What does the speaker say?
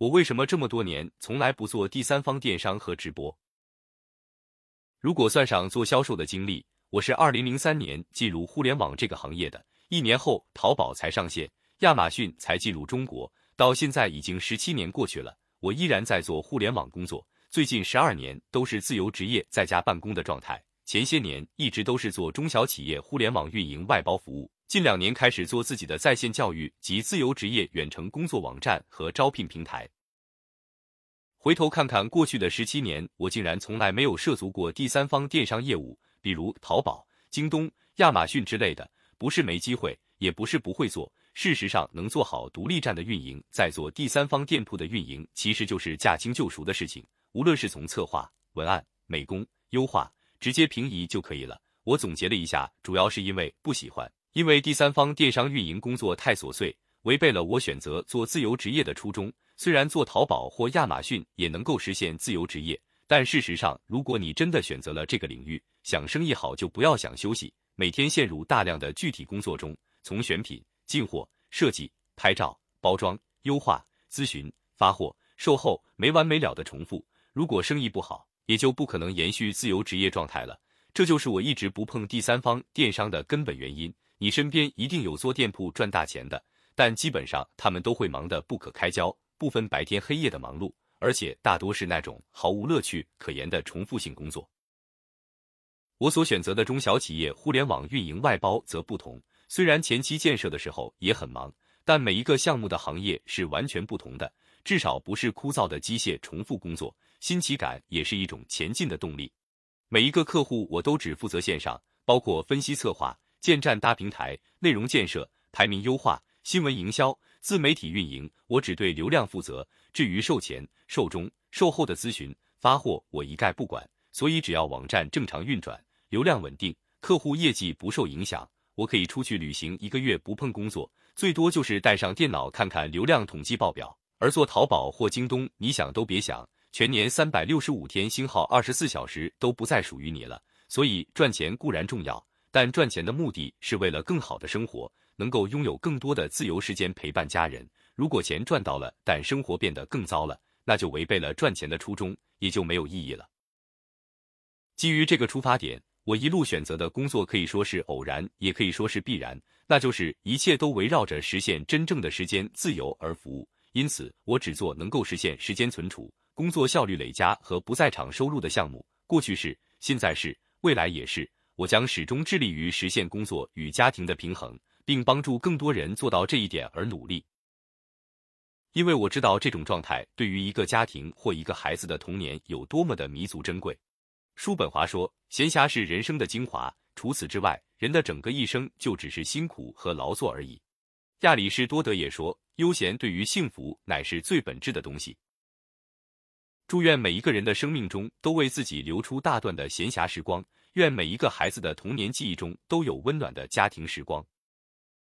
我为什么这么多年从来不做第三方电商和直播？如果算上做销售的经历，我是二零零三年进入互联网这个行业的，一年后淘宝才上线，亚马逊才进入中国，到现在已经十七年过去了，我依然在做互联网工作。最近十二年都是自由职业在家办公的状态，前些年一直都是做中小企业互联网运营外包服务，近两年开始做自己的在线教育及自由职业远程工作网站和招聘平台。回头看看过去的十七年，我竟然从来没有涉足过第三方电商业务，比如淘宝、京东、亚马逊之类的。不是没机会，也不是不会做。事实上，能做好独立站的运营，再做第三方店铺的运营，其实就是驾轻就熟的事情。无论是从策划、文案、美工、优化，直接平移就可以了。我总结了一下，主要是因为不喜欢，因为第三方电商运营工作太琐碎，违背了我选择做自由职业的初衷。虽然做淘宝或亚马逊也能够实现自由职业，但事实上，如果你真的选择了这个领域，想生意好就不要想休息，每天陷入大量的具体工作中，从选品、进货、设计、拍照、包装、优化、咨询、发货、售后，没完没了的重复。如果生意不好，也就不可能延续自由职业状态了。这就是我一直不碰第三方电商的根本原因。你身边一定有做店铺赚大钱的，但基本上他们都会忙得不可开交，不分白天黑夜的忙碌，而且大多是那种毫无乐趣可言的重复性工作。我所选择的中小企业互联网运营外包则不同，虽然前期建设的时候也很忙，但每一个项目的行业是完全不同的，至少不是枯燥的机械重复工作。新奇感也是一种前进的动力。每一个客户我都只负责线上，包括分析策划、建站搭平台、内容建设、排名优化、新闻营销、自媒体运营，我只对流量负责。至于售前、售中、售后的咨询、发货，我一概不管。所以只要网站正常运转，流量稳定，客户业绩不受影响，我可以出去旅行一个月不碰工作，最多就是带上电脑看看流量统计报表。而做淘宝或京东，你想都别想。全年三百六十五天，星号二十四小时都不再属于你了。所以赚钱固然重要，但赚钱的目的是为了更好的生活，能够拥有更多的自由时间陪伴家人。如果钱赚到了，但生活变得更糟了，那就违背了赚钱的初衷，也就没有意义了。基于这个出发点，我一路选择的工作可以说是偶然，也可以说是必然，那就是一切都围绕着实现真正的时间自由而服务。因此，我只做能够实现时间存储。工作效率累加和不在场收入的项目，过去是，现在是，未来也是。我将始终致力于实现工作与家庭的平衡，并帮助更多人做到这一点而努力。因为我知道这种状态对于一个家庭或一个孩子的童年有多么的弥足珍贵。叔本华说：“闲暇是人生的精华，除此之外，人的整个一生就只是辛苦和劳作而已。”亚里士多德也说：“悠闲对于幸福乃是最本质的东西。”祝愿每一个人的生命中都为自己留出大段的闲暇时光，愿每一个孩子的童年记忆中都有温暖的家庭时光。